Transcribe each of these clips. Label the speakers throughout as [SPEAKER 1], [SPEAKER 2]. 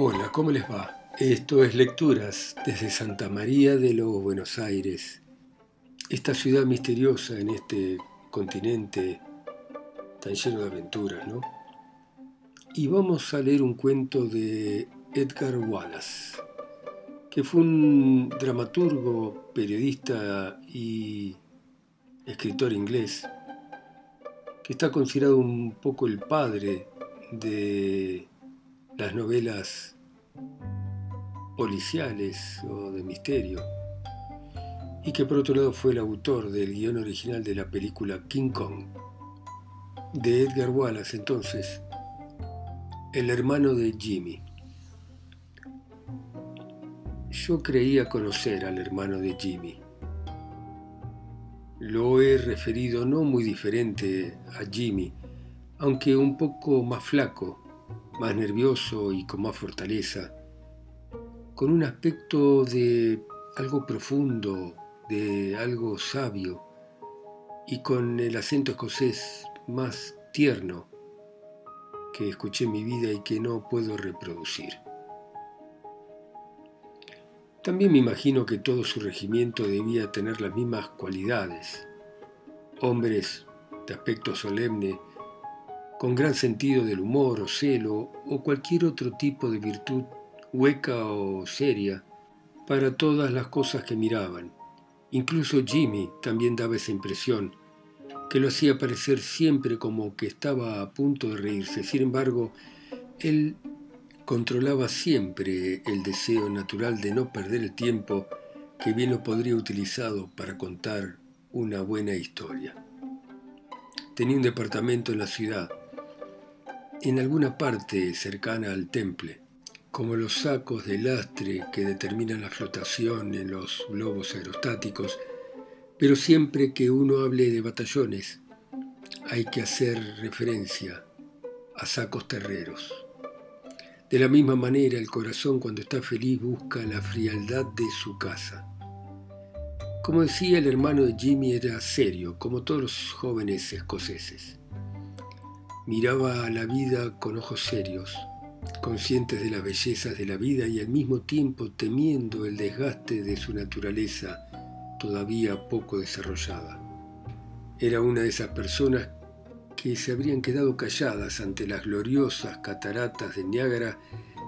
[SPEAKER 1] Hola, ¿cómo les va? Esto es Lecturas desde Santa María de los Buenos Aires, esta ciudad misteriosa en este continente tan lleno de aventuras, ¿no? Y vamos a leer un cuento de Edgar Wallace, que fue un dramaturgo, periodista y escritor inglés, que está considerado un poco el padre de las novelas policiales o de misterio, y que por otro lado fue el autor del guion original de la película King Kong, de Edgar Wallace entonces, el hermano de Jimmy. Yo creía conocer al hermano de Jimmy. Lo he referido no muy diferente a Jimmy, aunque un poco más flaco más nervioso y con más fortaleza, con un aspecto de algo profundo, de algo sabio, y con el acento escocés más tierno que escuché en mi vida y que no puedo reproducir. También me imagino que todo su regimiento debía tener las mismas cualidades. Hombres de aspecto solemne con gran sentido del humor o celo o cualquier otro tipo de virtud hueca o seria para todas las cosas que miraban. Incluso Jimmy también daba esa impresión, que lo hacía parecer siempre como que estaba a punto de reírse. Sin embargo, él controlaba siempre el deseo natural de no perder el tiempo que bien lo podría utilizado para contar una buena historia. Tenía un departamento en la ciudad, en alguna parte cercana al temple, como los sacos de lastre que determinan la flotación en los globos aerostáticos, pero siempre que uno hable de batallones hay que hacer referencia a sacos terreros. De la misma manera, el corazón cuando está feliz busca la frialdad de su casa. Como decía el hermano de Jimmy era serio, como todos los jóvenes escoceses. Miraba a la vida con ojos serios, conscientes de las bellezas de la vida y al mismo tiempo temiendo el desgaste de su naturaleza todavía poco desarrollada. Era una de esas personas que se habrían quedado calladas ante las gloriosas cataratas de Niágara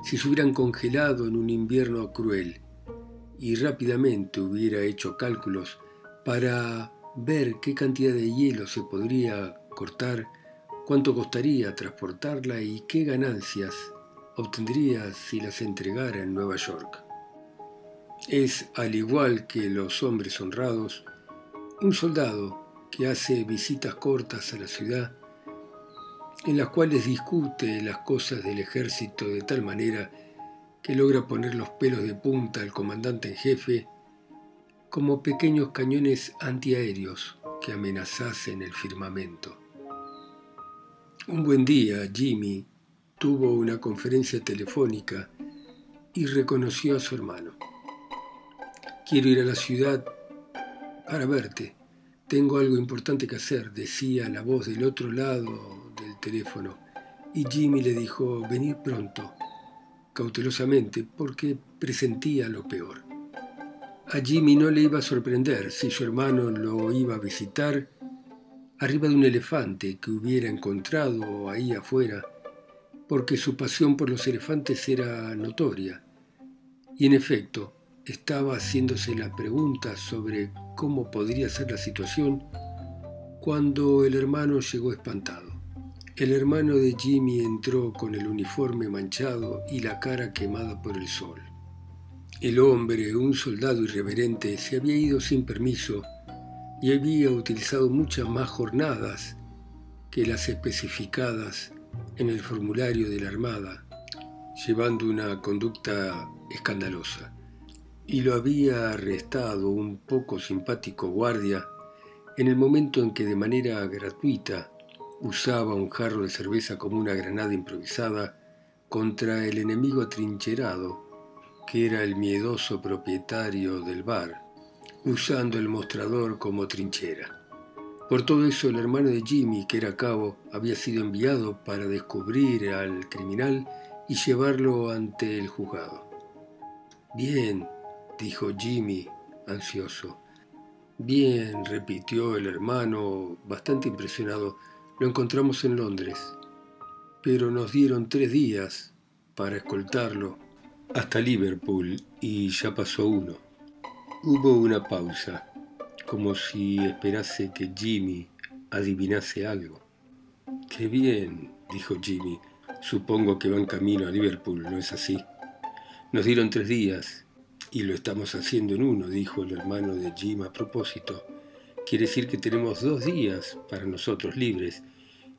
[SPEAKER 1] si se hubieran congelado en un invierno cruel y rápidamente hubiera hecho cálculos para ver qué cantidad de hielo se podría cortar cuánto costaría transportarla y qué ganancias obtendría si las entregara en Nueva York. Es, al igual que los hombres honrados, un soldado que hace visitas cortas a la ciudad en las cuales discute las cosas del ejército de tal manera que logra poner los pelos de punta al comandante en jefe como pequeños cañones antiaéreos que amenazasen el firmamento. Un buen día, Jimmy tuvo una conferencia telefónica y reconoció a su hermano. Quiero ir a la ciudad para verte. Tengo algo importante que hacer, decía la voz del otro lado del teléfono. Y Jimmy le dijo, venir pronto, cautelosamente, porque presentía lo peor. A Jimmy no le iba a sorprender si su hermano lo iba a visitar arriba de un elefante que hubiera encontrado ahí afuera, porque su pasión por los elefantes era notoria. Y en efecto, estaba haciéndose la pregunta sobre cómo podría ser la situación cuando el hermano llegó espantado. El hermano de Jimmy entró con el uniforme manchado y la cara quemada por el sol. El hombre, un soldado irreverente, se había ido sin permiso y había utilizado muchas más jornadas que las especificadas en el formulario de la Armada, llevando una conducta escandalosa. Y lo había arrestado un poco simpático guardia en el momento en que de manera gratuita usaba un jarro de cerveza como una granada improvisada contra el enemigo atrincherado, que era el miedoso propietario del bar usando el mostrador como trinchera. Por todo eso el hermano de Jimmy, que era cabo, había sido enviado para descubrir al criminal y llevarlo ante el juzgado. Bien, dijo Jimmy, ansioso. Bien, repitió el hermano, bastante impresionado. Lo encontramos en Londres. Pero nos dieron tres días para escoltarlo hasta Liverpool y ya pasó uno. Hubo una pausa, como si esperase que Jimmy adivinase algo. Qué bien, dijo Jimmy. Supongo que van camino a Liverpool, ¿no es así? Nos dieron tres días y lo estamos haciendo en uno, dijo el hermano de Jim a propósito. Quiere decir que tenemos dos días para nosotros libres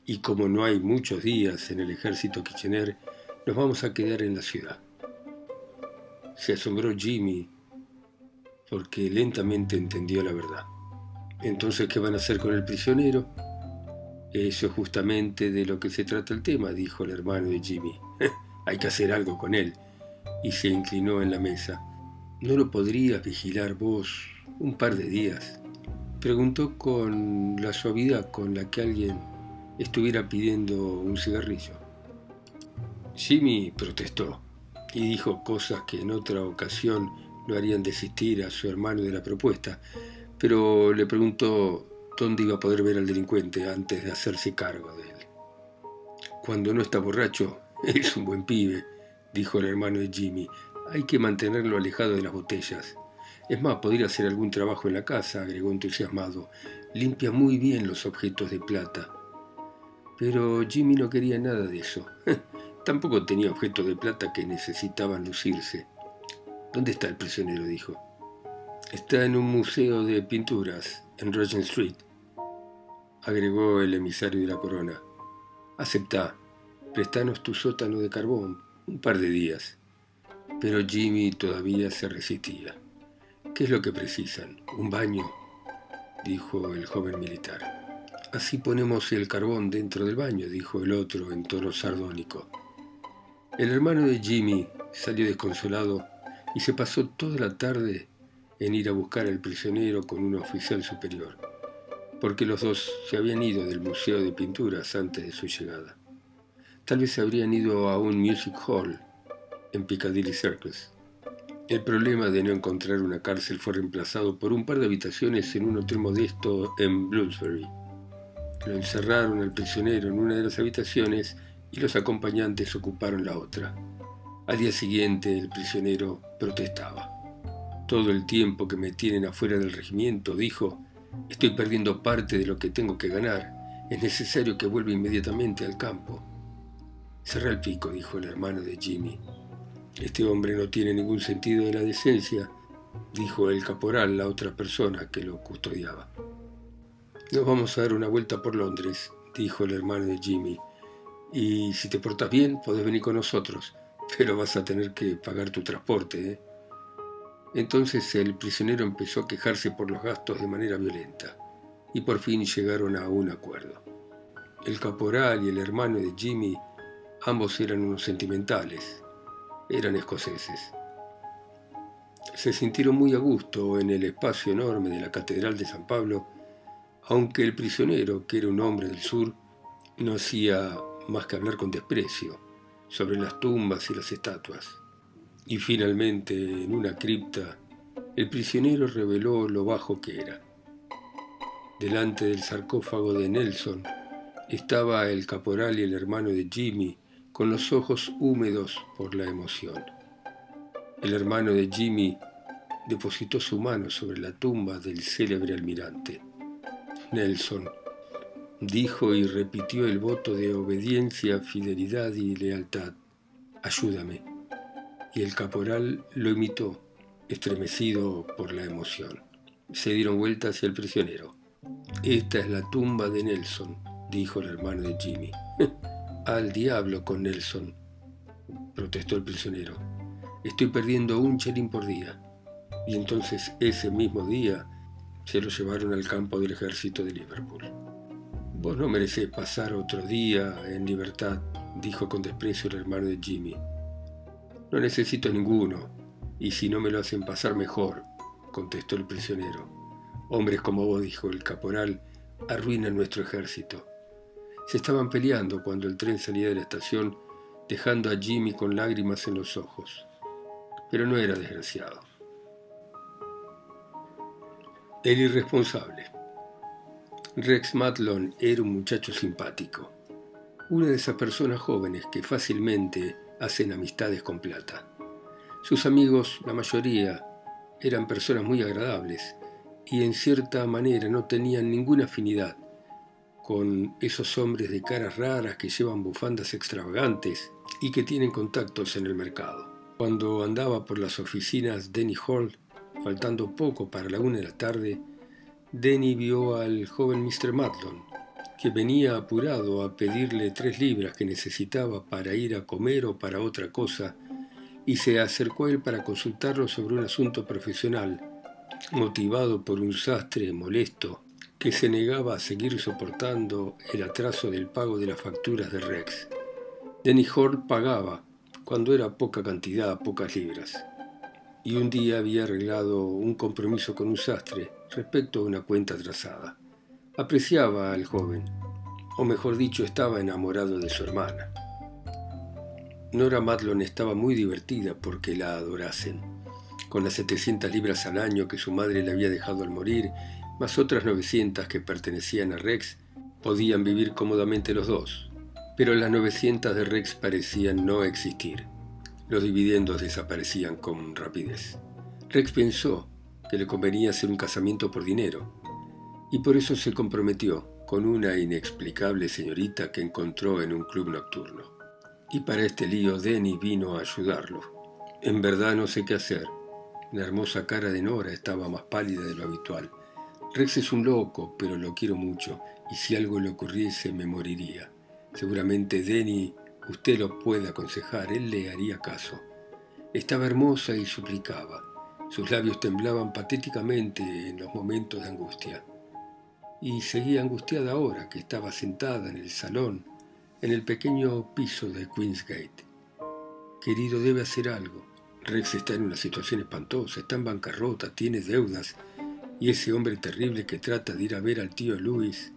[SPEAKER 1] y como no hay muchos días en el ejército Kitchener, nos vamos a quedar en la ciudad. Se asombró Jimmy porque lentamente entendió la verdad. Entonces, ¿qué van a hacer con el prisionero? Eso es justamente de lo que se trata el tema, dijo el hermano de Jimmy. Hay que hacer algo con él. Y se inclinó en la mesa. ¿No lo podrías vigilar vos un par de días? Preguntó con la suavidad con la que alguien estuviera pidiendo un cigarrillo. Jimmy protestó y dijo cosas que en otra ocasión lo harían desistir a su hermano de la propuesta, pero le preguntó dónde iba a poder ver al delincuente antes de hacerse cargo de él. Cuando no está borracho, es un buen pibe, dijo el hermano de Jimmy. Hay que mantenerlo alejado de las botellas. Es más, podría hacer algún trabajo en la casa, agregó entusiasmado. Limpia muy bien los objetos de plata. Pero Jimmy no quería nada de eso. Tampoco tenía objetos de plata que necesitaban lucirse. ¿Dónde está el prisionero? dijo. Está en un museo de pinturas, en Regent Street, agregó el emisario de la corona. Acepta, prestanos tu sótano de carbón, un par de días. Pero Jimmy todavía se resistía. ¿Qué es lo que precisan? ¿Un baño? dijo el joven militar. Así ponemos el carbón dentro del baño, dijo el otro en tono sardónico. El hermano de Jimmy salió desconsolado y se pasó toda la tarde en ir a buscar al prisionero con un oficial superior, porque los dos se habían ido del Museo de Pinturas antes de su llegada. Tal vez habrían ido a un music hall en Piccadilly Circus. El problema de no encontrar una cárcel fue reemplazado por un par de habitaciones en un hotel modesto en Bloomsbury. Lo encerraron al prisionero en una de las habitaciones y los acompañantes ocuparon la otra. Al día siguiente el prisionero protestaba. Todo el tiempo que me tienen afuera del regimiento, dijo, estoy perdiendo parte de lo que tengo que ganar. Es necesario que vuelva inmediatamente al campo. Cerra el pico, dijo el hermano de Jimmy. Este hombre no tiene ningún sentido de la decencia, dijo el caporal, la otra persona que lo custodiaba. Nos vamos a dar una vuelta por Londres, dijo el hermano de Jimmy. Y si te portas bien, podés venir con nosotros, pero vas a tener que pagar tu transporte. ¿eh? Entonces el prisionero empezó a quejarse por los gastos de manera violenta, y por fin llegaron a un acuerdo. El caporal y el hermano de Jimmy, ambos eran unos sentimentales, eran escoceses. Se sintieron muy a gusto en el espacio enorme de la Catedral de San Pablo, aunque el prisionero, que era un hombre del sur, no hacía más que hablar con desprecio sobre las tumbas y las estatuas. Y finalmente, en una cripta, el prisionero reveló lo bajo que era. Delante del sarcófago de Nelson estaba el caporal y el hermano de Jimmy con los ojos húmedos por la emoción. El hermano de Jimmy depositó su mano sobre la tumba del célebre almirante. Nelson dijo y repitió el voto de obediencia, fidelidad y lealtad. Ayúdame. Y el caporal lo imitó, estremecido por la emoción. Se dieron vuelta hacia el prisionero. Esta es la tumba de Nelson, dijo el hermano de Jimmy. Al diablo con Nelson, protestó el prisionero. Estoy perdiendo un chelín por día. Y entonces ese mismo día se lo llevaron al campo del ejército de Liverpool. Vos no merecés pasar otro día en libertad, dijo con desprecio el hermano de Jimmy. No necesito ninguno, y si no me lo hacen pasar mejor, contestó el prisionero. Hombres como vos, dijo el caporal, arruinan nuestro ejército. Se estaban peleando cuando el tren salía de la estación dejando a Jimmy con lágrimas en los ojos. Pero no era desgraciado. El irresponsable. Rex Matlon era un muchacho simpático, una de esas personas jóvenes que fácilmente hacen amistades con plata. Sus amigos, la mayoría, eran personas muy agradables y en cierta manera no tenían ninguna afinidad con esos hombres de caras raras que llevan bufandas extravagantes y que tienen contactos en el mercado. Cuando andaba por las oficinas Denny Hall, faltando poco para la una de la tarde, Denny vio al joven Mr. Matlon, que venía apurado a pedirle tres libras que necesitaba para ir a comer o para otra cosa, y se acercó a él para consultarlo sobre un asunto profesional, motivado por un sastre molesto que se negaba a seguir soportando el atraso del pago de las facturas de Rex. Denny Hall pagaba, cuando era poca cantidad, pocas libras, y un día había arreglado un compromiso con un sastre respecto a una cuenta trazada. Apreciaba al joven, o mejor dicho, estaba enamorado de su hermana. Nora Matlon estaba muy divertida porque la adorasen. Con las 700 libras al año que su madre le había dejado al morir, más otras 900 que pertenecían a Rex, podían vivir cómodamente los dos. Pero las 900 de Rex parecían no existir. Los dividendos desaparecían con rapidez. Rex pensó que le convenía hacer un casamiento por dinero, y por eso se comprometió con una inexplicable señorita que encontró en un club nocturno. Y para este lío Denny vino a ayudarlo. En verdad no sé qué hacer. La hermosa cara de Nora estaba más pálida de lo habitual. Rex es un loco, pero lo quiero mucho, y si algo le ocurriese me moriría. Seguramente Denny usted lo puede aconsejar, él le haría caso. Estaba hermosa y suplicaba. Sus labios temblaban patéticamente en los momentos de angustia y seguía angustiada ahora que estaba sentada en el salón, en el pequeño piso de Queensgate. Querido, debe hacer algo. Rex está en una situación espantosa, está en bancarrota, tiene deudas, y ese hombre terrible que trata de ir a ver al tío Luis.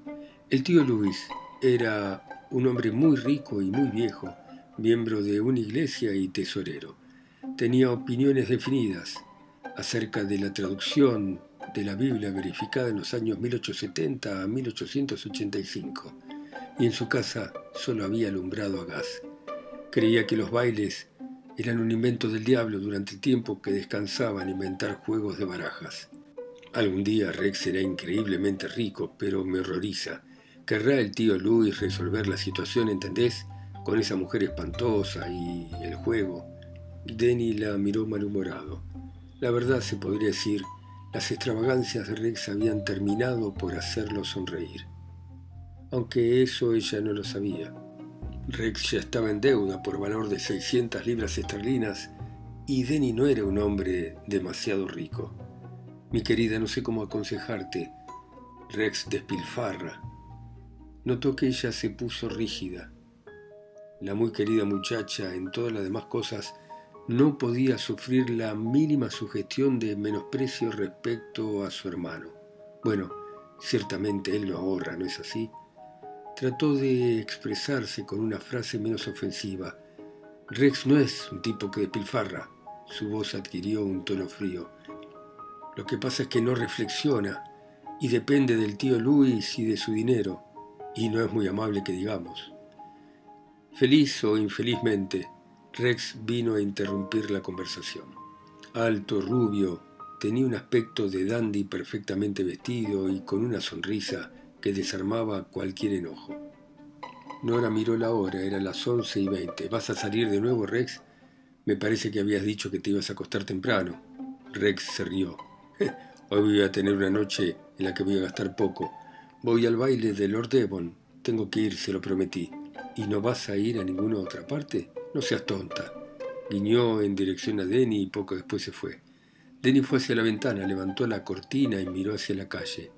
[SPEAKER 1] El tío Luis era un hombre muy rico y muy viejo, miembro de una iglesia y tesorero. Tenía opiniones definidas acerca de la traducción de la Biblia verificada en los años 1870 a 1885, y en su casa solo había alumbrado a gas. Creía que los bailes eran un invento del diablo durante el tiempo que descansaba en inventar juegos de barajas. Algún día Rex será increíblemente rico, pero me horroriza. ¿Querrá el tío Luis resolver la situación, entendés? Con esa mujer espantosa y el juego. Denny la miró malhumorado. La verdad se podría decir las extravagancias de Rex habían terminado por hacerlo sonreír. Aunque eso ella no lo sabía. Rex ya estaba en deuda por valor de 600 libras esterlinas y Denny no era un hombre demasiado rico. Mi querida, no sé cómo aconsejarte. Rex despilfarra. Notó que ella se puso rígida. La muy querida muchacha en todas las demás cosas no podía sufrir la mínima sugestión de menosprecio respecto a su hermano. Bueno, ciertamente él lo ahorra, ¿no es así? Trató de expresarse con una frase menos ofensiva. Rex no es un tipo que despilfarra. Su voz adquirió un tono frío. Lo que pasa es que no reflexiona y depende del tío Luis y de su dinero, y no es muy amable que digamos. Feliz o infelizmente, Rex vino a interrumpir la conversación. Alto, rubio, tenía un aspecto de dandy perfectamente vestido y con una sonrisa que desarmaba cualquier enojo. Nora miró la hora, era las once y veinte. ¿Vas a salir de nuevo, Rex? Me parece que habías dicho que te ibas a acostar temprano. Rex se rió. Hoy voy a tener una noche en la que voy a gastar poco. Voy al baile de Lord Devon. Tengo que ir, se lo prometí. ¿Y no vas a ir a ninguna otra parte? No seas tonta. Guiñó en dirección a Denny y poco después se fue. Denny fue hacia la ventana, levantó la cortina y miró hacia la calle.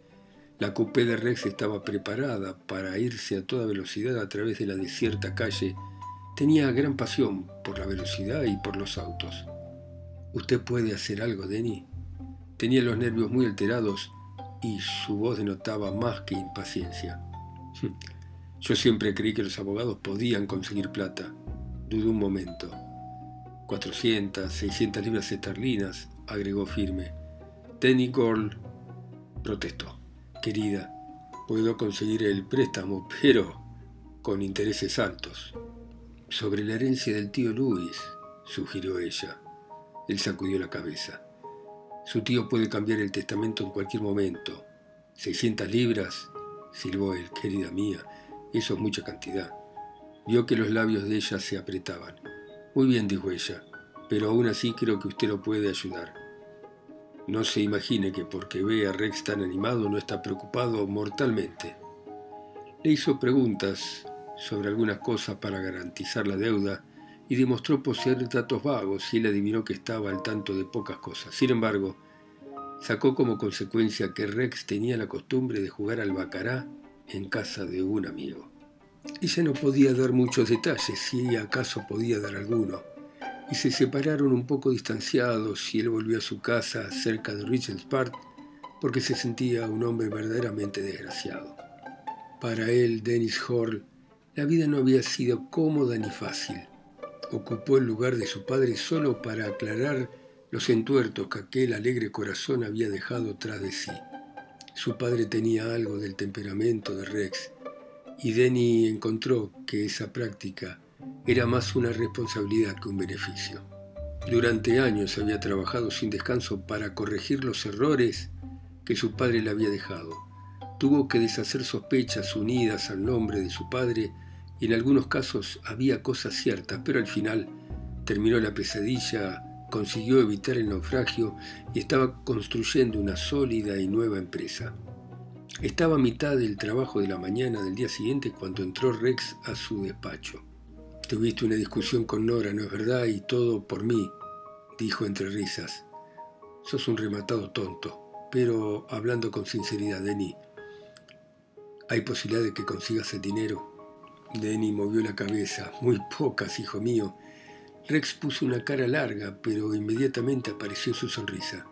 [SPEAKER 1] La coupé de Rex estaba preparada para irse a toda velocidad a través de la desierta calle. Tenía gran pasión por la velocidad y por los autos. ¿Usted puede hacer algo, Denny? Tenía los nervios muy alterados y su voz denotaba más que impaciencia. Yo siempre creí que los abogados podían conseguir plata. Dudó un momento. 400, 600 libras esterlinas, agregó firme. Denny Gorl protestó. Querida, puedo conseguir el préstamo, pero con intereses altos. Sobre la herencia del tío Luis, sugirió ella. Él sacudió la cabeza. Su tío puede cambiar el testamento en cualquier momento. 600 libras, silbó él, querida mía, eso es mucha cantidad. Vio que los labios de ella se apretaban. Muy bien, dijo ella, pero aún así creo que usted lo puede ayudar. No se imagine que porque ve a Rex tan animado no está preocupado mortalmente. Le hizo preguntas sobre algunas cosas para garantizar la deuda y demostró poseer datos vagos y él adivinó que estaba al tanto de pocas cosas. Sin embargo, sacó como consecuencia que Rex tenía la costumbre de jugar al bacará en casa de un amigo. Ella no podía dar muchos detalles, si acaso podía dar alguno, y se separaron un poco distanciados y él volvió a su casa cerca de Richards Park porque se sentía un hombre verdaderamente desgraciado. Para él, Dennis Hall, la vida no había sido cómoda ni fácil. Ocupó el lugar de su padre solo para aclarar los entuertos que aquel alegre corazón había dejado tras de sí. Su padre tenía algo del temperamento de Rex, y Denny encontró que esa práctica era más una responsabilidad que un beneficio. Durante años había trabajado sin descanso para corregir los errores que su padre le había dejado. Tuvo que deshacer sospechas unidas al nombre de su padre y en algunos casos había cosas ciertas, pero al final terminó la pesadilla, consiguió evitar el naufragio y estaba construyendo una sólida y nueva empresa. Estaba a mitad del trabajo de la mañana del día siguiente cuando entró Rex a su despacho. Tuviste una discusión con Nora, ¿no es verdad? Y todo por mí, dijo entre risas. Sos un rematado tonto, pero hablando con sinceridad, Denny, ¿hay posibilidad de que consigas el dinero? Denny movió la cabeza. Muy pocas, hijo mío. Rex puso una cara larga, pero inmediatamente apareció su sonrisa.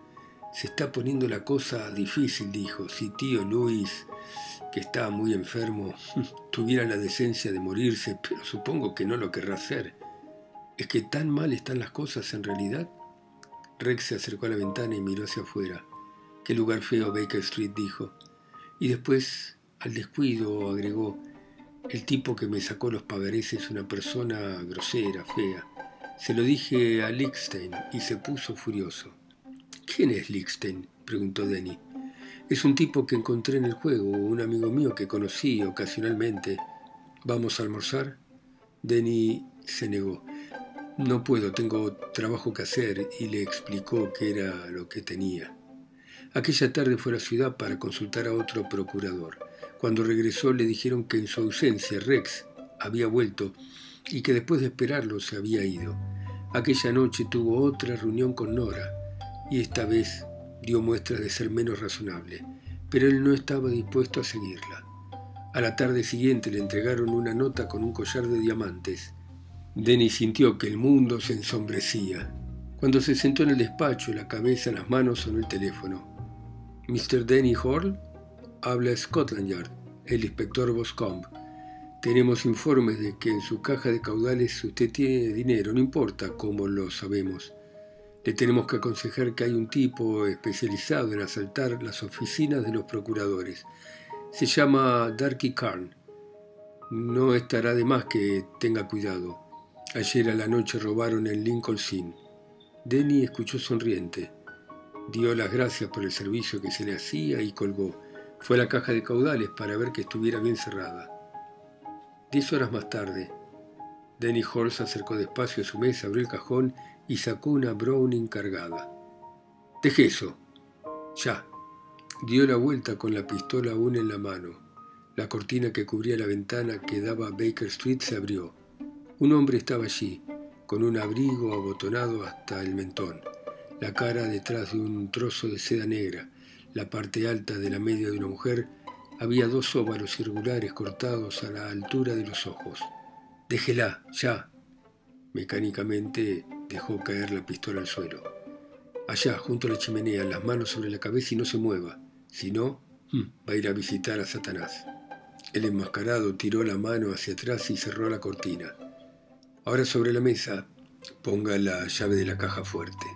[SPEAKER 1] Se está poniendo la cosa difícil, dijo. Si tío Luis, que está muy enfermo, tuviera la decencia de morirse, pero supongo que no lo querrá hacer. ¿Es que tan mal están las cosas en realidad? Rex se acercó a la ventana y miró hacia afuera. Qué lugar feo Baker Street, dijo. Y después, al descuido, agregó, el tipo que me sacó los pagarés es una persona grosera, fea. Se lo dije a Lickstein y se puso furioso. ¿Quién es Lickstein? preguntó Denny. Es un tipo que encontré en el juego, un amigo mío que conocí ocasionalmente. ¿Vamos a almorzar? Denny se negó. No puedo, tengo trabajo que hacer y le explicó qué era lo que tenía. Aquella tarde fue a la ciudad para consultar a otro procurador. Cuando regresó le dijeron que en su ausencia Rex había vuelto y que después de esperarlo se había ido. Aquella noche tuvo otra reunión con Nora y esta vez dio muestras de ser menos razonable, pero él no estaba dispuesto a seguirla. A la tarde siguiente le entregaron una nota con un collar de diamantes. Denny sintió que el mundo se ensombrecía. Cuando se sentó en el despacho, la cabeza en las manos, sonó el teléfono. ¿Mr. Denny Hall? habla Scotland Yard, el inspector Boscombe. Tenemos informes de que en su caja de caudales usted tiene dinero, no importa cómo lo sabemos. Le tenemos que aconsejar que hay un tipo especializado en asaltar las oficinas de los procuradores. Se llama Darky Carn. No estará de más que tenga cuidado. Ayer a la noche robaron en Lincoln Inn. Denny escuchó sonriente. Dio las gracias por el servicio que se le hacía y colgó. Fue a la caja de caudales para ver que estuviera bien cerrada. Diez horas más tarde, Denny Hall acercó despacio a su mesa, abrió el cajón y sacó una Browning cargada. Deje eso. Ya. Dio la vuelta con la pistola aún en la mano. La cortina que cubría la ventana que daba a Baker Street se abrió. Un hombre estaba allí, con un abrigo abotonado hasta el mentón, la cara detrás de un trozo de seda negra, la parte alta de la media de una mujer, había dos óvalos circulares cortados a la altura de los ojos. Déjela, ya. Mecánicamente dejó caer la pistola al suelo. Allá, junto a la chimenea, las manos sobre la cabeza y no se mueva. Si no, hmm, va a ir a visitar a Satanás. El enmascarado tiró la mano hacia atrás y cerró la cortina. Ahora sobre la mesa ponga la llave de la caja fuerte.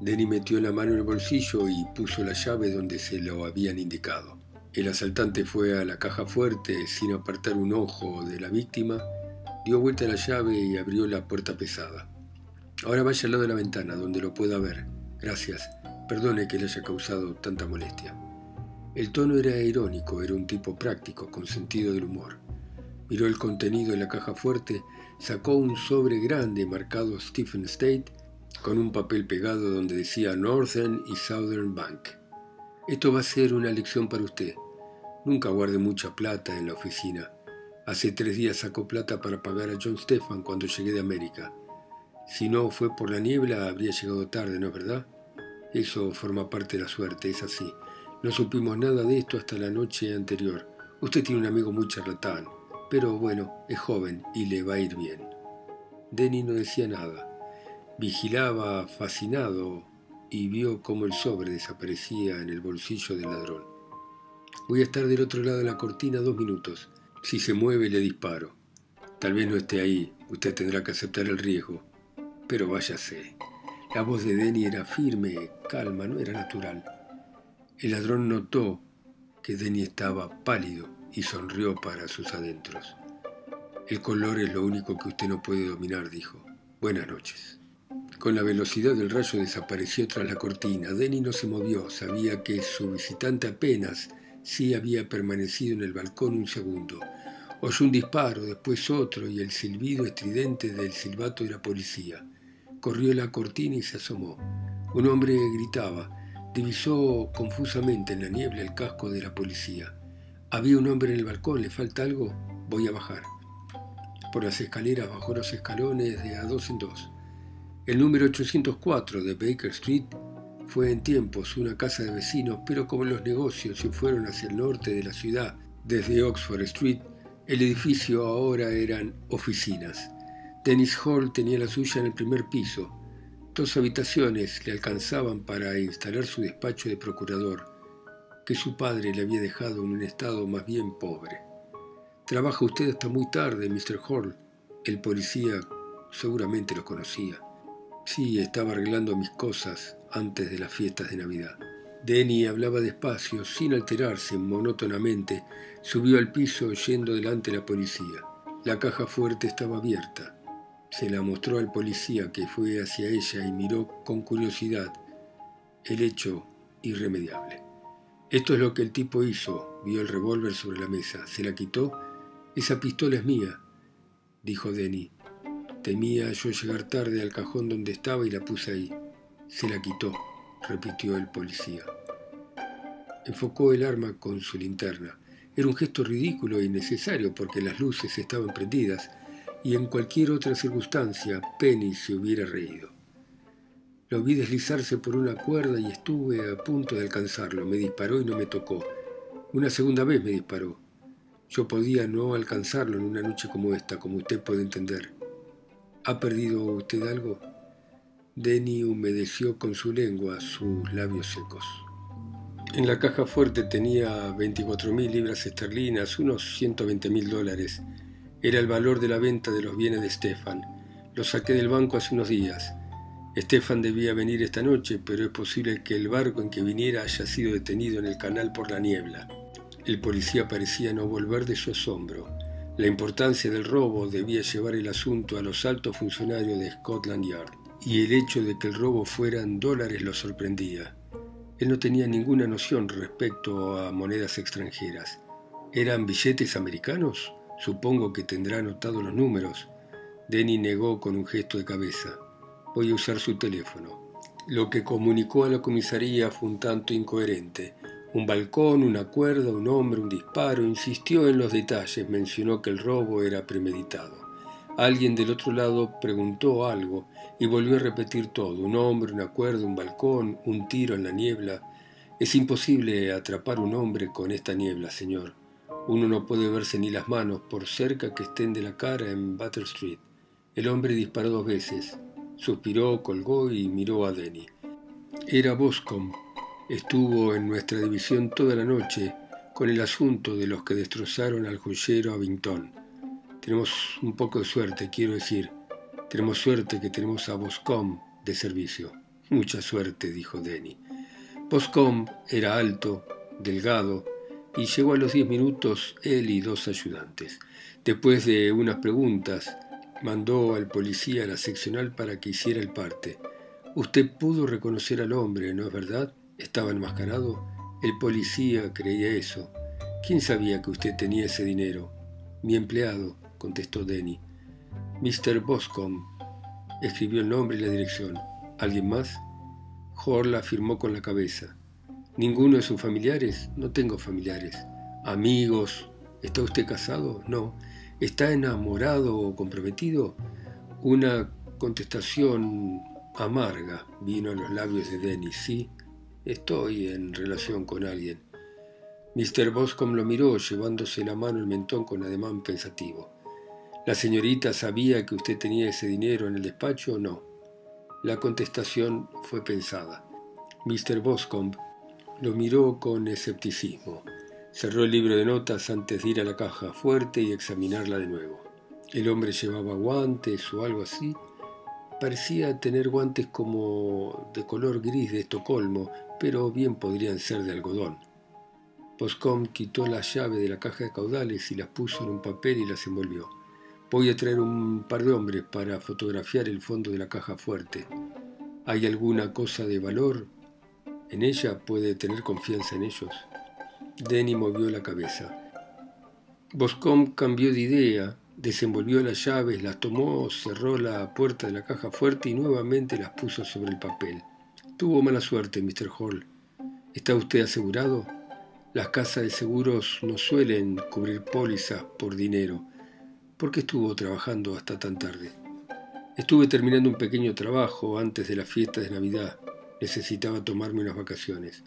[SPEAKER 1] Denny metió la mano en el bolsillo y puso la llave donde se lo habían indicado. El asaltante fue a la caja fuerte sin apartar un ojo de la víctima, dio vuelta la llave y abrió la puerta pesada. Ahora vaya al lado de la ventana, donde lo pueda ver. Gracias. Perdone que le haya causado tanta molestia. El tono era irónico, era un tipo práctico, con sentido del humor. Miró el contenido de la caja fuerte, sacó un sobre grande marcado Stephen State con un papel pegado donde decía Northern y Southern Bank. Esto va a ser una lección para usted. Nunca guarde mucha plata en la oficina. Hace tres días sacó plata para pagar a John Stefan cuando llegué de América. Si no fue por la niebla, habría llegado tarde, ¿no es verdad? Eso forma parte de la suerte, es así. No supimos nada de esto hasta la noche anterior. Usted tiene un amigo muy charlatán, pero bueno, es joven y le va a ir bien. Denny no decía nada. Vigilaba fascinado y vio cómo el sobre desaparecía en el bolsillo del ladrón. Voy a estar del otro lado de la cortina dos minutos. Si se mueve le disparo. Tal vez no esté ahí, usted tendrá que aceptar el riesgo. Pero váyase. La voz de Denny era firme, calma, no era natural. El ladrón notó que Denny estaba pálido y sonrió para sus adentros. El color es lo único que usted no puede dominar, dijo. Buenas noches. Con la velocidad del rayo desapareció tras la cortina. Denny no se movió. Sabía que su visitante apenas sí había permanecido en el balcón un segundo. Oyó un disparo, después otro y el silbido estridente del silbato de la policía. Corrió la cortina y se asomó. Un hombre gritaba. Divisó confusamente en la niebla el casco de la policía. Había un hombre en el balcón. ¿Le falta algo? Voy a bajar. Por las escaleras bajó los escalones de a dos en dos. El número 804 de Baker Street fue en tiempos una casa de vecinos, pero como los negocios se fueron hacia el norte de la ciudad desde Oxford Street, el edificio ahora eran oficinas. Dennis Hall tenía la suya en el primer piso. Dos habitaciones le alcanzaban para instalar su despacho de procurador, que su padre le había dejado en un estado más bien pobre. Trabaja usted hasta muy tarde, Mr. Hall. El policía seguramente lo conocía. Sí, estaba arreglando mis cosas antes de las fiestas de Navidad. Denny hablaba despacio, sin alterarse, monótonamente. Subió al piso yendo delante de la policía. La caja fuerte estaba abierta. Se la mostró al policía que fue hacia ella y miró con curiosidad el hecho irremediable. Esto es lo que el tipo hizo. Vio el revólver sobre la mesa. Se la quitó. Esa pistola es mía, dijo Denny. Temía yo llegar tarde al cajón donde estaba y la puse ahí. Se la quitó, repitió el policía. Enfocó el arma con su linterna. Era un gesto ridículo e innecesario porque las luces estaban prendidas y en cualquier otra circunstancia Penny se hubiera reído. Lo vi deslizarse por una cuerda y estuve a punto de alcanzarlo. Me disparó y no me tocó. Una segunda vez me disparó. Yo podía no alcanzarlo en una noche como esta, como usted puede entender. ¿Ha perdido usted algo? Denny humedeció con su lengua sus labios secos. En la caja fuerte tenía 24.000 libras esterlinas, unos 120.000 dólares. Era el valor de la venta de los bienes de Stefan. Lo saqué del banco hace unos días. Stefan debía venir esta noche, pero es posible que el barco en que viniera haya sido detenido en el canal por la niebla. El policía parecía no volver de su asombro. La importancia del robo debía llevar el asunto a los altos funcionarios de Scotland Yard, y el hecho de que el robo fuera en dólares lo sorprendía. Él no tenía ninguna noción respecto a monedas extranjeras. ¿Eran billetes americanos? Supongo que tendrá anotado los números. Denny negó con un gesto de cabeza. Voy a usar su teléfono. Lo que comunicó a la comisaría fue un tanto incoherente. Un balcón, una cuerda, un hombre, un disparo. Insistió en los detalles, mencionó que el robo era premeditado. Alguien del otro lado preguntó algo y volvió a repetir todo. Un hombre, una cuerda, un balcón, un tiro en la niebla. Es imposible atrapar un hombre con esta niebla, señor. Uno no puede verse ni las manos por cerca que estén de la cara en Butter Street. El hombre disparó dos veces. Suspiró, colgó y miró a Denny. Era Boscombe, Estuvo en nuestra división toda la noche con el asunto de los que destrozaron al joyero Abington. Tenemos un poco de suerte, quiero decir. Tenemos suerte que tenemos a Boscom de servicio. Mucha suerte, dijo Denny. Boscom era alto, delgado, y llegó a los diez minutos él y dos ayudantes. Después de unas preguntas, mandó al policía a la seccional para que hiciera el parte. Usted pudo reconocer al hombre, ¿no es verdad? Estaba enmascarado. El policía creía eso. ¿Quién sabía que usted tenía ese dinero? Mi empleado, contestó Denny. Mr. Boscombe escribió el nombre y la dirección. ¿Alguien más? Hall afirmó con la cabeza. ¿Ninguno de sus familiares? No tengo familiares. ¿Amigos? ¿Está usted casado? No. ¿Está enamorado o comprometido? Una contestación amarga vino a los labios de Denny. Sí, estoy en relación con alguien. Mr. Boscombe lo miró, llevándose la mano el mentón con ademán pensativo. ¿La señorita sabía que usted tenía ese dinero en el despacho o no? La contestación fue pensada. Mr. Boscombe lo miró con escepticismo. Cerró el libro de notas antes de ir a la caja fuerte y examinarla de nuevo. El hombre llevaba guantes o algo así. Parecía tener guantes como de color gris de Estocolmo, pero bien podrían ser de algodón. Boscombe quitó la llave de la caja de caudales y las puso en un papel y las envolvió. Voy a traer un par de hombres para fotografiar el fondo de la caja fuerte. ¿Hay alguna cosa de valor en ella? ¿Puede tener confianza en ellos? Denny movió la cabeza. Boscombe cambió de idea, desenvolvió las llaves, las tomó, cerró la puerta de la caja fuerte y nuevamente las puso sobre el papel. Tuvo mala suerte, Mr. Hall. ¿Está usted asegurado? Las casas de seguros no suelen cubrir pólizas por dinero. ¿Por qué estuvo trabajando hasta tan tarde? Estuve terminando un pequeño trabajo antes de la fiesta de Navidad. Necesitaba tomarme unas vacaciones.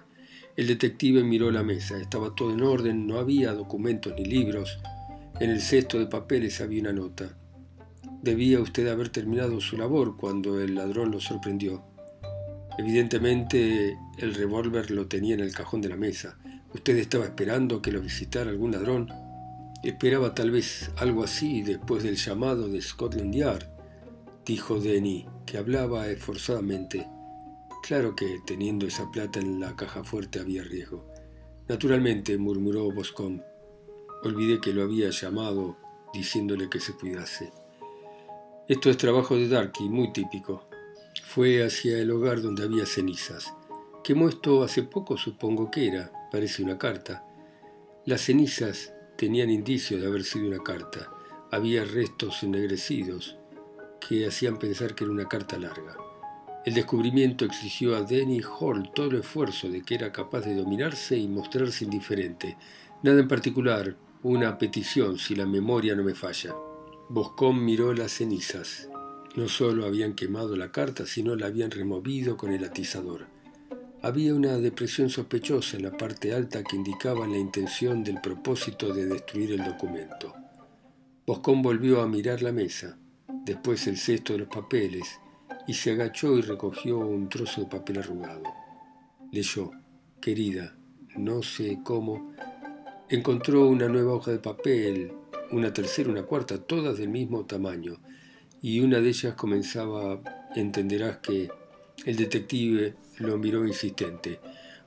[SPEAKER 1] El detective miró la mesa. Estaba todo en orden, no había documentos ni libros. En el cesto de papeles había una nota. Debía usted haber terminado su labor cuando el ladrón lo sorprendió. Evidentemente el revólver lo tenía en el cajón de la mesa. Usted estaba esperando que lo visitara algún ladrón. Esperaba tal vez algo así después del llamado de Scotland Yard, dijo Denny, que hablaba esforzadamente. Claro que teniendo esa plata en la caja fuerte había riesgo. Naturalmente, murmuró Boscombe. Olvidé que lo había llamado diciéndole que se cuidase. Esto es trabajo de Darky, muy típico. Fue hacia el hogar donde había cenizas. Quemó esto hace poco, supongo que era parece una carta. Las cenizas tenían indicios de haber sido una carta. Había restos ennegrecidos que hacían pensar que era una carta larga. El descubrimiento exigió a Denny Hall todo el esfuerzo de que era capaz de dominarse y mostrarse indiferente. Nada en particular, una petición, si la memoria no me falla. Boscón miró las cenizas. No solo habían quemado la carta, sino la habían removido con el atizador. Había una depresión sospechosa en la parte alta que indicaba la intención del propósito de destruir el documento. Boscón volvió a mirar la mesa, después el cesto de los papeles, y se agachó y recogió un trozo de papel arrugado. Leyó, querida, no sé cómo, encontró una nueva hoja de papel, una tercera, una cuarta, todas del mismo tamaño, y una de ellas comenzaba, entenderás que el detective lo miró insistente.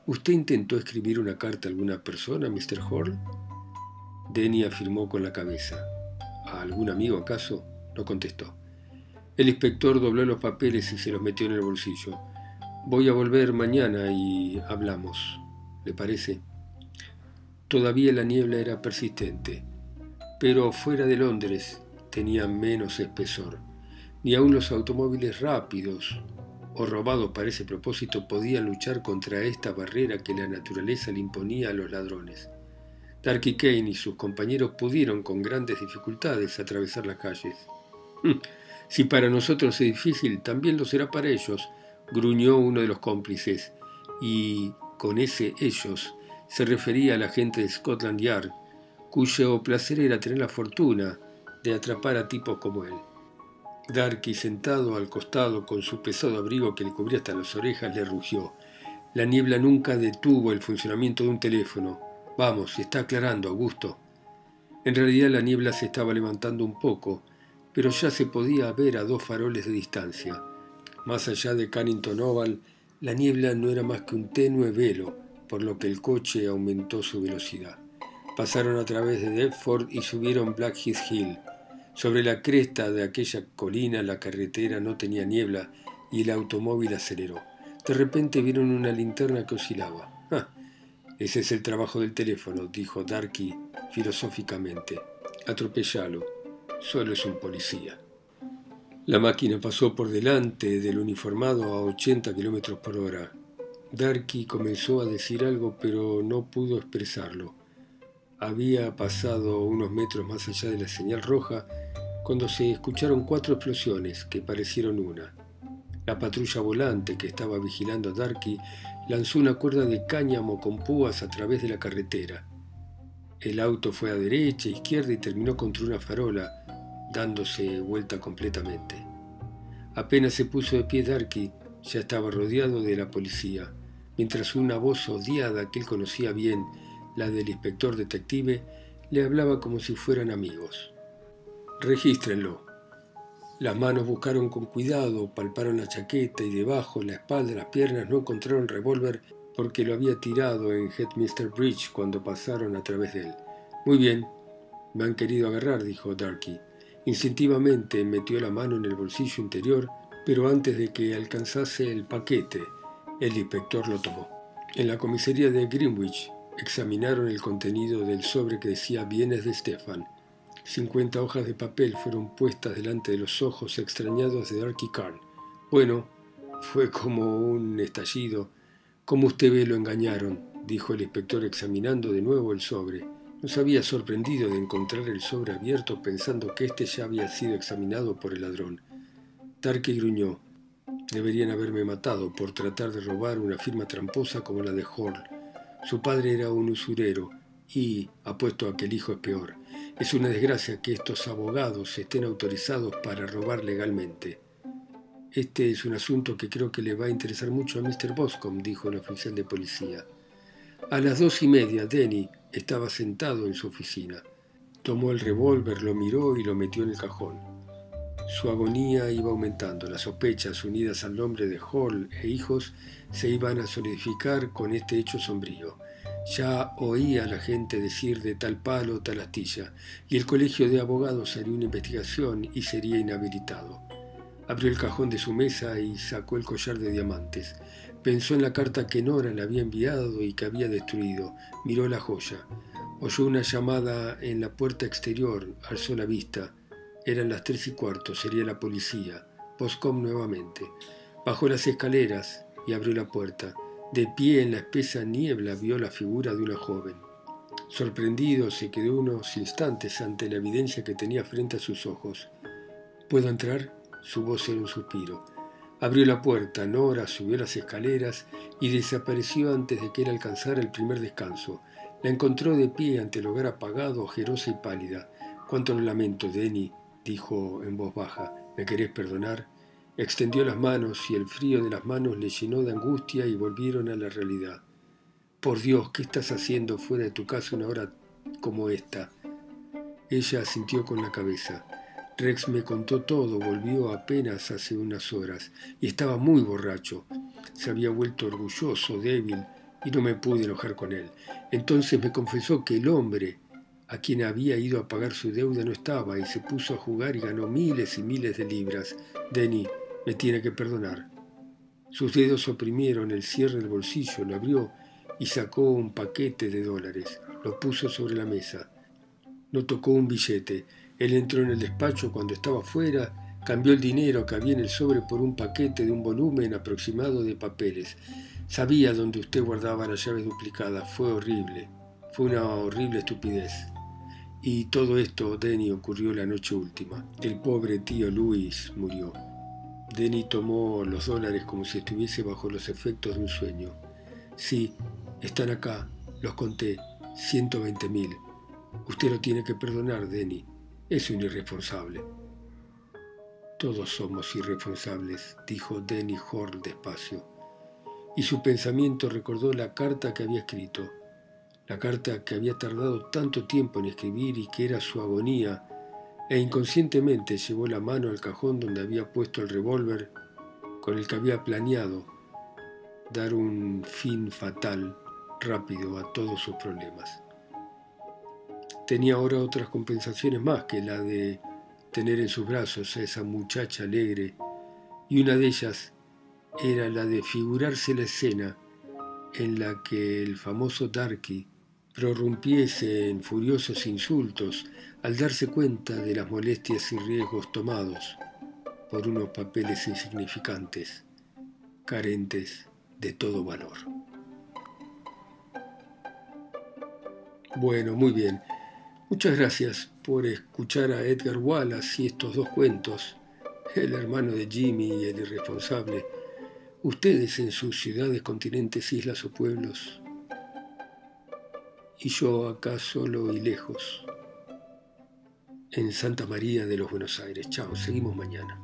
[SPEAKER 1] ¿Usted intentó escribir una carta a alguna persona, Mr. Hall? Denny afirmó con la cabeza. ¿A algún amigo acaso? No contestó. El inspector dobló los papeles y se los metió en el bolsillo. Voy a volver mañana y hablamos. ¿Le parece? Todavía la niebla era persistente, pero fuera de Londres tenía menos espesor. Ni aun los automóviles rápidos o robados para ese propósito podían luchar contra esta barrera que la naturaleza le imponía a los ladrones. Darky Kane y sus compañeros pudieron con grandes dificultades atravesar las calles. Hm, si para nosotros es difícil, también lo será para ellos, gruñó uno de los cómplices, y con ese ellos se refería a la gente de Scotland Yard, cuyo placer era tener la fortuna de atrapar a tipos como él. Darky, sentado al costado con su pesado abrigo que le cubría hasta las orejas, le rugió. La niebla nunca detuvo el funcionamiento de un teléfono. Vamos, se está aclarando, Augusto. En realidad la niebla se estaba levantando un poco, pero ya se podía ver a dos faroles de distancia. Más allá de Cannington Oval, la niebla no era más que un tenue velo, por lo que el coche aumentó su velocidad. Pasaron a través de Deptford y subieron Blackheath Hill. Sobre la cresta de aquella colina la carretera no tenía niebla y el automóvil aceleró. De repente vieron una linterna que oscilaba. ese es el trabajo del teléfono, dijo Darky filosóficamente. Atropellalo. Solo es un policía. La máquina pasó por delante del uniformado a 80 kilómetros por hora. Darky comenzó a decir algo, pero no pudo expresarlo. Había pasado unos metros más allá de la señal roja cuando se escucharon cuatro explosiones que parecieron una. La patrulla volante que estaba vigilando a Darky lanzó una cuerda de cáñamo con púas a través de la carretera. El auto fue a derecha, izquierda y terminó contra una farola, dándose vuelta completamente. Apenas se puso de pie Darky, ya estaba rodeado de la policía, mientras una voz odiada que él conocía bien la del inspector detective, le hablaba como si fueran amigos. Regístrenlo. Las manos buscaron con cuidado, palparon la chaqueta y debajo, la espalda, las piernas, no encontraron revólver porque lo había tirado en Headminster Bridge cuando pasaron a través de él. Muy bien, me han querido agarrar, dijo Darky. Instintivamente metió la mano en el bolsillo interior, pero antes de que alcanzase el paquete, el inspector lo tomó. En la comisaría de Greenwich Examinaron el contenido del sobre que decía bienes de Stefan. Cincuenta hojas de papel fueron puestas delante de los ojos extrañados de Darky Carn. Bueno, fue como un estallido. Como usted ve, lo engañaron, dijo el inspector examinando de nuevo el sobre. Nos había sorprendido de encontrar el sobre abierto pensando que éste ya había sido examinado por el ladrón. Darky gruñó. Deberían haberme matado por tratar de robar una firma tramposa como la de Hall. Su padre era un usurero y apuesto a que el hijo es peor. Es una desgracia que estos abogados estén autorizados para robar legalmente. Este es un asunto que creo que le va a interesar mucho a Mr. Boscombe, dijo el oficial de policía. A las dos y media, Denny estaba sentado en su oficina. Tomó el revólver, lo miró y lo metió en el cajón. Su agonía iba aumentando. Las sospechas unidas al nombre de Hall e hijos se iban a solidificar con este hecho sombrío. Ya oía a la gente decir de tal palo, tal astilla, y el colegio de abogados haría una investigación y sería inhabilitado. Abrió el cajón de su mesa y sacó el collar de diamantes. Pensó en la carta que Nora le había enviado y que había destruido. Miró la joya. Oyó una llamada en la puerta exterior, alzó la vista. Eran las tres y cuarto, sería la policía. Poscom nuevamente. Bajó las escaleras y abrió la puerta. De pie en la espesa niebla vio la figura de una joven. Sorprendido se quedó unos instantes ante la evidencia que tenía frente a sus ojos. ¿Puedo entrar? Su voz era un suspiro. Abrió la puerta, Nora subió las escaleras y desapareció antes de que él alcanzara el primer descanso. La encontró de pie ante el hogar apagado, ojerosa y pálida. Cuánto lo lamento, Denny, dijo en voz baja. ¿Me querés perdonar? Extendió las manos y el frío de las manos le llenó de angustia y volvieron a la realidad. Por Dios, ¿qué estás haciendo fuera de tu casa una hora como esta? Ella asintió con la cabeza. Rex me contó todo, volvió apenas hace unas horas y estaba muy borracho. Se había vuelto orgulloso, débil, y no me pude enojar con él. Entonces me confesó que el hombre a quien había ido a pagar su deuda no estaba y se puso a jugar y ganó miles y miles de libras. Denny me tiene que perdonar. Sus dedos oprimieron el cierre del bolsillo, lo abrió y sacó un paquete de dólares. Lo puso sobre la mesa. No tocó un billete. Él entró en el despacho cuando estaba fuera, cambió el dinero que había en el sobre por un paquete de un volumen aproximado de papeles. Sabía dónde usted guardaba las llaves duplicadas. Fue horrible. Fue una horrible estupidez. Y todo esto, Denny, ocurrió la noche última. El pobre tío Luis murió. Denny tomó los dólares como si estuviese bajo los efectos de un sueño. Sí, están acá, los conté, 120 mil. Usted lo tiene que perdonar, Denny. Es un irresponsable. Todos somos irresponsables, dijo Denny Horn despacio. Y su pensamiento recordó la carta que había escrito la carta que había tardado tanto tiempo en escribir y que era su agonía, e inconscientemente llevó la mano al cajón donde había puesto el revólver con el que había planeado dar un fin fatal, rápido, a todos sus problemas. Tenía ahora otras compensaciones más que la de tener en sus brazos a esa muchacha alegre, y una de ellas era la de figurarse la escena en la que el famoso Darky prorrumpiese en furiosos insultos al darse cuenta de las molestias y riesgos tomados por unos papeles insignificantes, carentes de todo valor. Bueno, muy bien. Muchas gracias por escuchar a Edgar Wallace y estos dos cuentos, el hermano de Jimmy y el irresponsable. Ustedes en sus ciudades, continentes, islas o pueblos, y yo acá solo y lejos, en Santa María de los Buenos Aires. Chao, seguimos mañana.